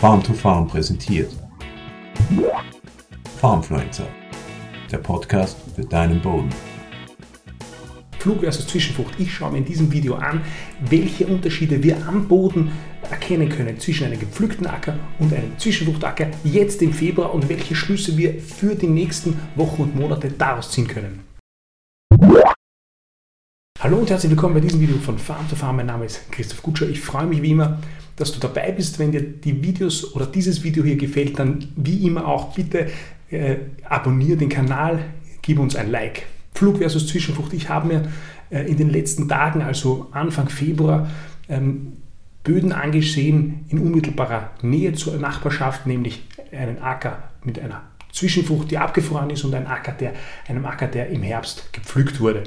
Farm to Farm präsentiert. Farmfluencer, der Podcast für deinen Boden. Flug versus Zwischenfrucht. Ich schaue mir in diesem Video an, welche Unterschiede wir am Boden erkennen können zwischen einem gepflückten Acker und einem Zwischenfruchtacker jetzt im Februar und welche Schlüsse wir für die nächsten Wochen und Monate daraus ziehen können. Hallo und herzlich willkommen bei diesem Video von Farm to Farm. Mein Name ist Christoph Gutscher. Ich freue mich wie immer, dass du dabei bist. Wenn dir die Videos oder dieses Video hier gefällt, dann wie immer auch bitte äh, abonniere den Kanal, gib uns ein Like. Flug versus Zwischenfrucht. Ich habe mir äh, in den letzten Tagen, also Anfang Februar, ähm, Böden angesehen in unmittelbarer Nähe zur Nachbarschaft, nämlich einen Acker mit einer Zwischenfrucht, die abgefroren ist und ein Acker, der, einem Acker, der im Herbst gepflückt wurde.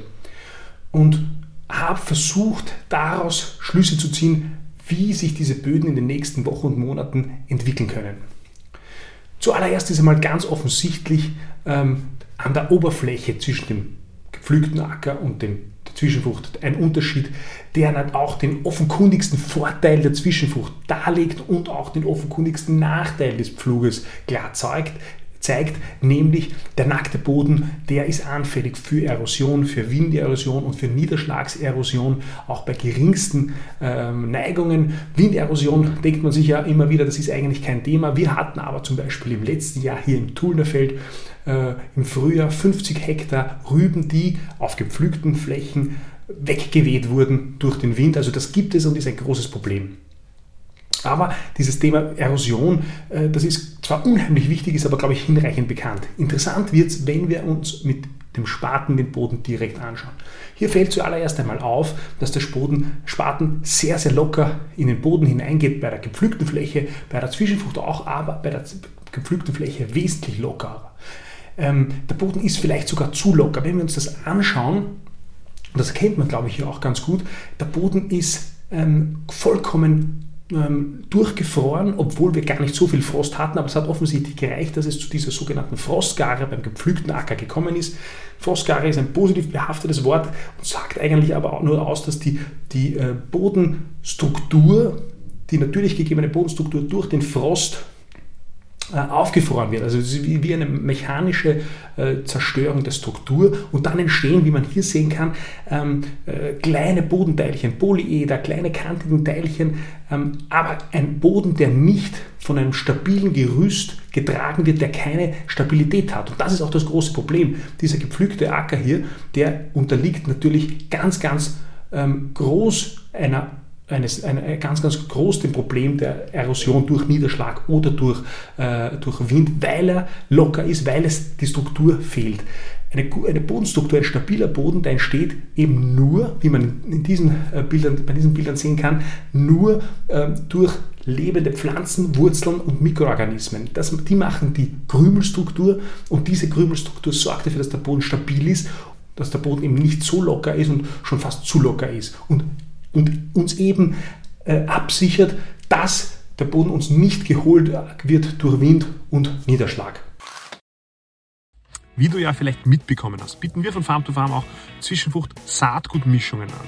Und habe versucht, daraus Schlüsse zu ziehen, wie sich diese Böden in den nächsten Wochen und Monaten entwickeln können. Zuallererst ist einmal ganz offensichtlich ähm, an der Oberfläche zwischen dem gepflügten Acker und dem der Zwischenfrucht ein Unterschied, der dann auch den offenkundigsten Vorteil der Zwischenfrucht darlegt und auch den offenkundigsten Nachteil des Pfluges klar zeigt, zeigt, nämlich der nackte Boden, der ist anfällig für Erosion, für Winderosion und für Niederschlagserosion, auch bei geringsten ähm, Neigungen. Winderosion denkt man sich ja immer wieder, das ist eigentlich kein Thema. Wir hatten aber zum Beispiel im letzten Jahr hier im Tulnerfeld äh, im Frühjahr 50 Hektar Rüben, die auf gepflügten Flächen weggeweht wurden durch den Wind. Also das gibt es und ist ein großes Problem. Aber dieses Thema Erosion, äh, das ist zwar unheimlich wichtig, ist aber, glaube ich, hinreichend bekannt. Interessant wird es, wenn wir uns mit dem Spaten den Boden direkt anschauen. Hier fällt zuallererst einmal auf, dass der Spaten sehr, sehr locker in den Boden hineingeht, bei der gepflückten Fläche, bei der Zwischenfrucht auch, aber bei der gepflückten Fläche wesentlich lockerer. Ähm, der Boden ist vielleicht sogar zu locker. Wenn wir uns das anschauen, und das kennt man, glaube ich, hier auch ganz gut, der Boden ist ähm, vollkommen ähm, durchgefroren, obwohl wir gar nicht so viel Frost hatten, aber es hat offensichtlich gereicht, dass es zu dieser sogenannten Frostgare beim gepflügten Acker gekommen ist. Frostgare ist ein positiv behaftetes Wort und sagt eigentlich aber auch nur aus, dass die, die äh, Bodenstruktur, die natürlich gegebene Bodenstruktur durch den Frost aufgefroren wird. Also es ist wie, wie eine mechanische äh, Zerstörung der Struktur und dann entstehen, wie man hier sehen kann, ähm, äh, kleine Bodenteilchen, Polyeder, kleine kantigen Teilchen, ähm, aber ein Boden, der nicht von einem stabilen Gerüst getragen wird, der keine Stabilität hat. Und das ist auch das große Problem. Dieser gepflügte Acker hier, der unterliegt natürlich ganz, ganz ähm, groß einer eines, ein, ganz, ganz groß dem Problem der Erosion durch Niederschlag oder durch, äh, durch Wind, weil er locker ist, weil es die Struktur fehlt. Eine, eine Bodenstruktur, ein stabiler Boden, der entsteht eben nur, wie man in diesen äh, Bildern, bei diesen Bildern sehen kann, nur äh, durch lebende Pflanzen, Wurzeln und Mikroorganismen. Das, die machen die Krümelstruktur und diese Krümelstruktur sorgt dafür, dass der Boden stabil ist, dass der Boden eben nicht so locker ist und schon fast zu locker ist. Und und uns eben äh, absichert, dass der Boden uns nicht geholt wird durch Wind und Niederschlag. Wie du ja vielleicht mitbekommen hast, bieten wir von Farm to Farm auch Zwischenfrucht Saatgutmischungen an.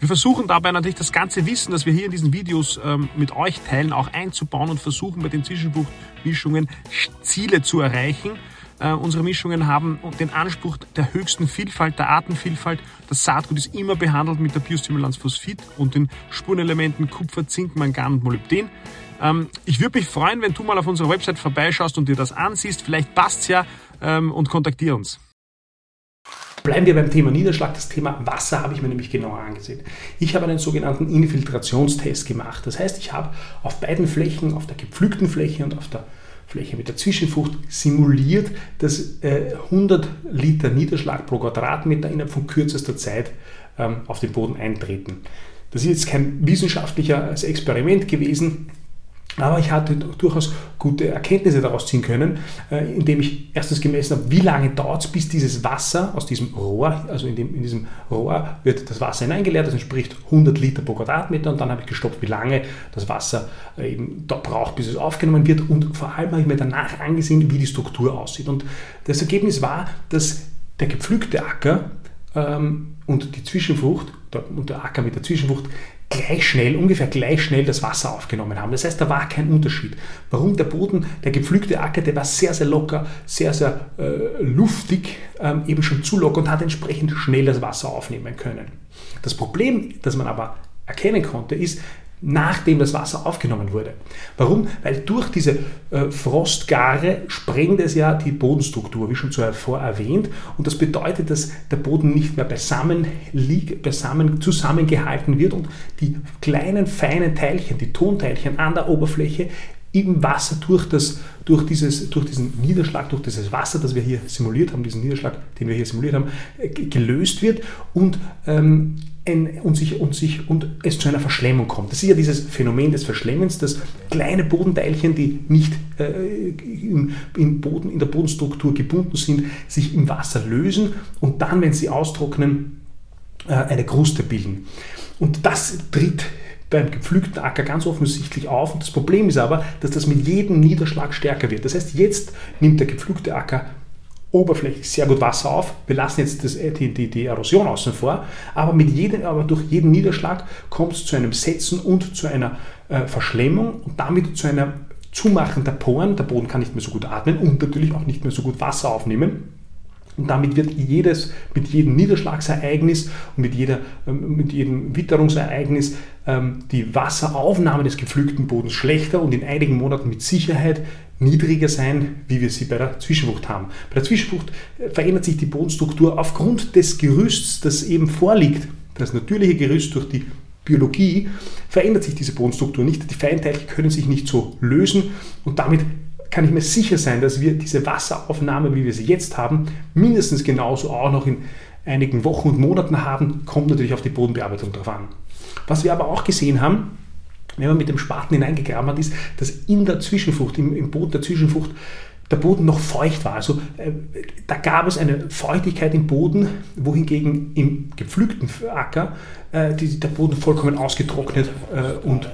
Wir versuchen dabei natürlich das ganze Wissen, das wir hier in diesen Videos ähm, mit euch teilen, auch einzubauen und versuchen bei den Zwischenfruchtmischungen Ziele zu erreichen, äh, unsere Mischungen haben den Anspruch der höchsten Vielfalt, der Artenvielfalt. Das Saatgut ist immer behandelt mit der Biostimulanz Phosphid und den Spurenelementen Kupfer, Zink, Mangan und Molybden. Ähm, ich würde mich freuen, wenn du mal auf unserer Website vorbeischaust und dir das ansiehst. Vielleicht passt's ja ähm, und kontaktier uns. Bleiben wir beim Thema Niederschlag. Das Thema Wasser habe ich mir nämlich genauer angesehen. Ich habe einen sogenannten Infiltrationstest gemacht. Das heißt, ich habe auf beiden Flächen, auf der gepflückten Fläche und auf der Fläche mit der Zwischenfrucht simuliert, dass 100 äh, Liter Niederschlag pro Quadratmeter innerhalb von kürzester Zeit ähm, auf den Boden eintreten. Das ist jetzt kein wissenschaftliches Experiment gewesen, aber ich hatte durchaus gute Erkenntnisse daraus ziehen können, äh, indem ich erstens gemessen habe, wie lange dauert es, bis dieses Wasser aus diesem Rohr, also in, dem, in diesem Rohr wird das Wasser hineingeleert, das entspricht 100 Liter pro Quadratmeter. Und dann habe ich gestoppt, wie lange das Wasser äh, eben da braucht, bis es aufgenommen wird. Und vor allem habe ich mir danach angesehen, wie die Struktur aussieht. Und das Ergebnis war, dass der gepflückte Acker ähm, und die Zwischenfrucht und der Acker mit der Zwischenfrucht gleich schnell, ungefähr gleich schnell das Wasser aufgenommen haben. Das heißt, da war kein Unterschied. Warum der Boden, der gepflügte Acker, der war sehr, sehr locker, sehr, sehr äh, luftig, ähm, eben schon zu locker und hat entsprechend schnell das Wasser aufnehmen können. Das Problem, das man aber erkennen konnte, ist, nachdem das Wasser aufgenommen wurde. Warum? Weil durch diese äh, Frostgare sprengt es ja die Bodenstruktur, wie schon zuvor erwähnt. Und das bedeutet, dass der Boden nicht mehr beisammen liegt, beisammen zusammengehalten wird und die kleinen, feinen Teilchen, die Tonteilchen an der Oberfläche im Wasser durch, das, durch, dieses, durch diesen Niederschlag, durch dieses Wasser, das wir hier simuliert haben, diesen Niederschlag, den wir hier simuliert haben, äh, gelöst wird und ähm, ein, und, sich, und, sich, und es zu einer Verschlemmung kommt. Das ist ja dieses Phänomen des Verschlemmens, dass kleine Bodenteilchen, die nicht äh, im, im Boden, in der Bodenstruktur gebunden sind, sich im Wasser lösen und dann, wenn sie austrocknen, äh, eine Kruste bilden. Und das tritt beim gepflügten Acker ganz offensichtlich auf. Und das Problem ist aber, dass das mit jedem Niederschlag stärker wird. Das heißt, jetzt nimmt der gepflügte Acker oberflächlich sehr gut Wasser auf. Wir lassen jetzt das, äh, die, die, die, Erosion außen vor, aber, mit jedem, aber durch jeden Niederschlag kommt es zu einem Setzen und zu einer äh, Verschlemmung und damit zu einer Zumachen der Poren. Der Boden kann nicht mehr so gut atmen und natürlich auch nicht mehr so gut Wasser aufnehmen. Und damit wird jedes, mit jedem Niederschlagsereignis und mit, jeder, ähm, mit jedem Witterungsereignis ähm, die Wasseraufnahme des gepflügten Bodens schlechter und in einigen Monaten mit Sicherheit niedriger sein, wie wir sie bei der Zwischenwucht haben. Bei der Zwischenwucht äh, verändert sich die Bodenstruktur aufgrund des Gerüsts, das eben vorliegt. Das natürliche Gerüst durch die Biologie verändert sich diese Bodenstruktur nicht. Die Feinteilchen können sich nicht so lösen und damit kann ich mir sicher sein, dass wir diese Wasseraufnahme, wie wir sie jetzt haben, mindestens genauso auch noch in einigen Wochen und Monaten haben. Kommt natürlich auf die Bodenbearbeitung drauf an. Was wir aber auch gesehen haben, wenn man mit dem Spaten hineingegraben hat, ist, dass in der Zwischenfrucht, im, im Boden der Zwischenfrucht, der Boden noch feucht war. Also äh, da gab es eine Feuchtigkeit im Boden, wohingegen im gepflügten Acker äh, die, der Boden vollkommen ausgetrocknet äh, und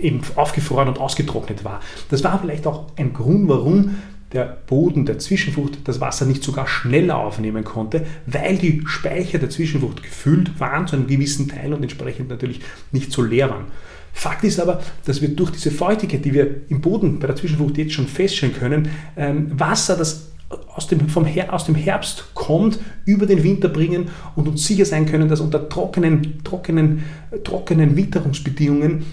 eben aufgefroren und ausgetrocknet war. Das war vielleicht auch ein Grund, warum der Boden der Zwischenfrucht das Wasser nicht sogar schneller aufnehmen konnte, weil die Speicher der Zwischenfrucht gefüllt waren zu einem gewissen Teil und entsprechend natürlich nicht so leer waren. Fakt ist aber, dass wir durch diese Feuchtigkeit, die wir im Boden bei der Zwischenfrucht jetzt schon feststellen können, ähm, Wasser, das aus dem, vom Her aus dem Herbst kommt, über den Winter bringen und uns sicher sein können, dass unter trockenen, trockenen, trockenen Witterungsbedingungen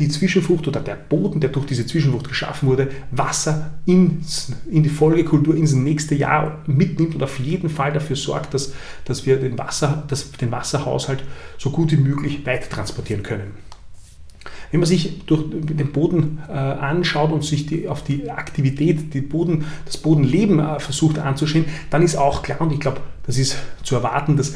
die Zwischenfrucht oder der Boden, der durch diese Zwischenfrucht geschaffen wurde, Wasser ins, in die Folgekultur ins nächste Jahr mitnimmt und auf jeden Fall dafür sorgt, dass, dass wir den, Wasser, dass den Wasserhaushalt so gut wie möglich weiter transportieren können. Wenn man sich durch den Boden äh, anschaut und sich die, auf die Aktivität, die Boden, das Bodenleben äh, versucht anzuschauen, dann ist auch klar, und ich glaube, das ist zu erwarten, dass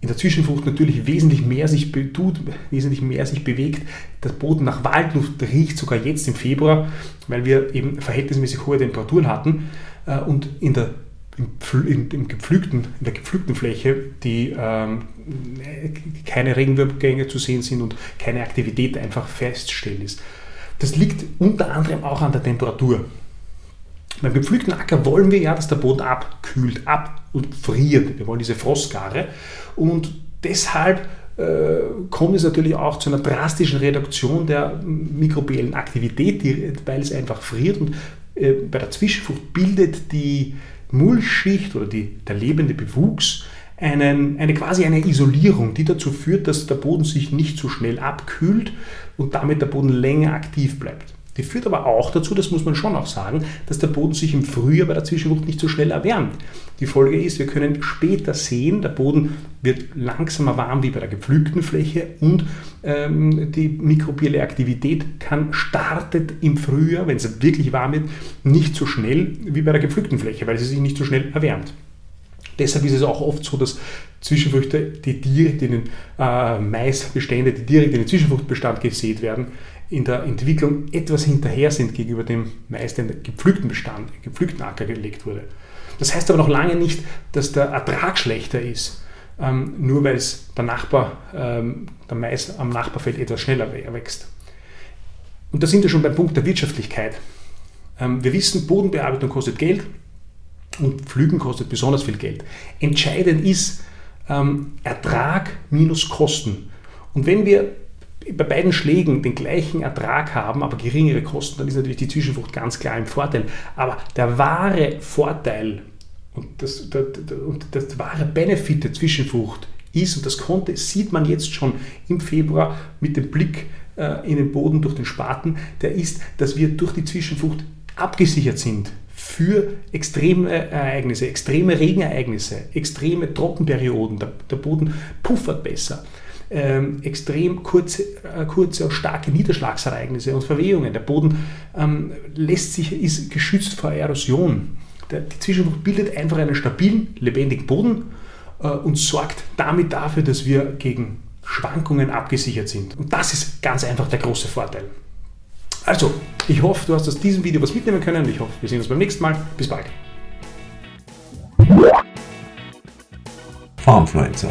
in der Zwischenfrucht natürlich wesentlich mehr sich tut, wesentlich mehr sich bewegt. Der Boden nach Waldluft riecht sogar jetzt im Februar, weil wir eben verhältnismäßig hohe Temperaturen hatten. Äh, und in der, im, im gepflügten, in der gepflügten Fläche, die ähm, keine Regenwürmgänge zu sehen sind und keine Aktivität einfach feststellen ist. Das liegt unter anderem auch an der Temperatur. Beim gepflügten Acker wollen wir ja, dass der Boden abkühlt, ab und friert. Wir wollen diese Frostgare. Und deshalb äh, kommt es natürlich auch zu einer drastischen Reduktion der mikrobiellen Aktivität, weil es einfach friert. Und äh, bei der Zwischenfrucht bildet die Mulchschicht oder die, der lebende Bewuchs einen, eine quasi eine Isolierung, die dazu führt, dass der Boden sich nicht so schnell abkühlt und damit der Boden länger aktiv bleibt. Die führt aber auch dazu, das muss man schon auch sagen, dass der Boden sich im Frühjahr bei der Zwischenfrucht nicht so schnell erwärmt. Die Folge ist, wir können später sehen, der Boden wird langsamer warm wie bei der gepflügten Fläche und ähm, die mikrobielle Aktivität kann startet im Frühjahr, wenn es wirklich warm wird, nicht so schnell wie bei der gepflügten Fläche, weil sie sich nicht so schnell erwärmt. Deshalb ist es auch oft so, dass Zwischenfrüchte, die direkt in den äh, Maisbestände, die direkt in den Zwischenfruchtbestand gesät werden, in der Entwicklung etwas hinterher sind gegenüber dem meist in gepflügten Bestand, gepflügten Acker gelegt wurde. Das heißt aber noch lange nicht, dass der Ertrag schlechter ist, ähm, nur weil es der Nachbar, ähm, der Mais am Nachbarfeld etwas schneller wächst. Und da sind wir schon beim Punkt der Wirtschaftlichkeit. Ähm, wir wissen, Bodenbearbeitung kostet Geld und Pflügen kostet besonders viel Geld. Entscheidend ist ähm, Ertrag minus Kosten. Und wenn wir bei beiden Schlägen den gleichen Ertrag haben, aber geringere Kosten, dann ist natürlich die Zwischenfrucht ganz klar im Vorteil. Aber der wahre Vorteil und das, das, und das wahre Benefit der Zwischenfrucht ist, und das konnte, sieht man jetzt schon im Februar mit dem Blick äh, in den Boden durch den Spaten, der ist, dass wir durch die Zwischenfrucht abgesichert sind für extreme Ereignisse, extreme Regenereignisse, extreme Trockenperioden. Der, der Boden puffert besser. Ähm, extrem kurze, äh, kurze und starke Niederschlagsereignisse und Verwehungen. Der Boden ähm, lässt sich, ist geschützt vor Erosion. Der, die Zwischenfrucht bildet einfach einen stabilen, lebendigen Boden äh, und sorgt damit dafür, dass wir gegen Schwankungen abgesichert sind. Und das ist ganz einfach der große Vorteil. Also, ich hoffe, du hast aus diesem Video was mitnehmen können. Ich hoffe, wir sehen uns beim nächsten Mal. Bis bald. Farmfluencer,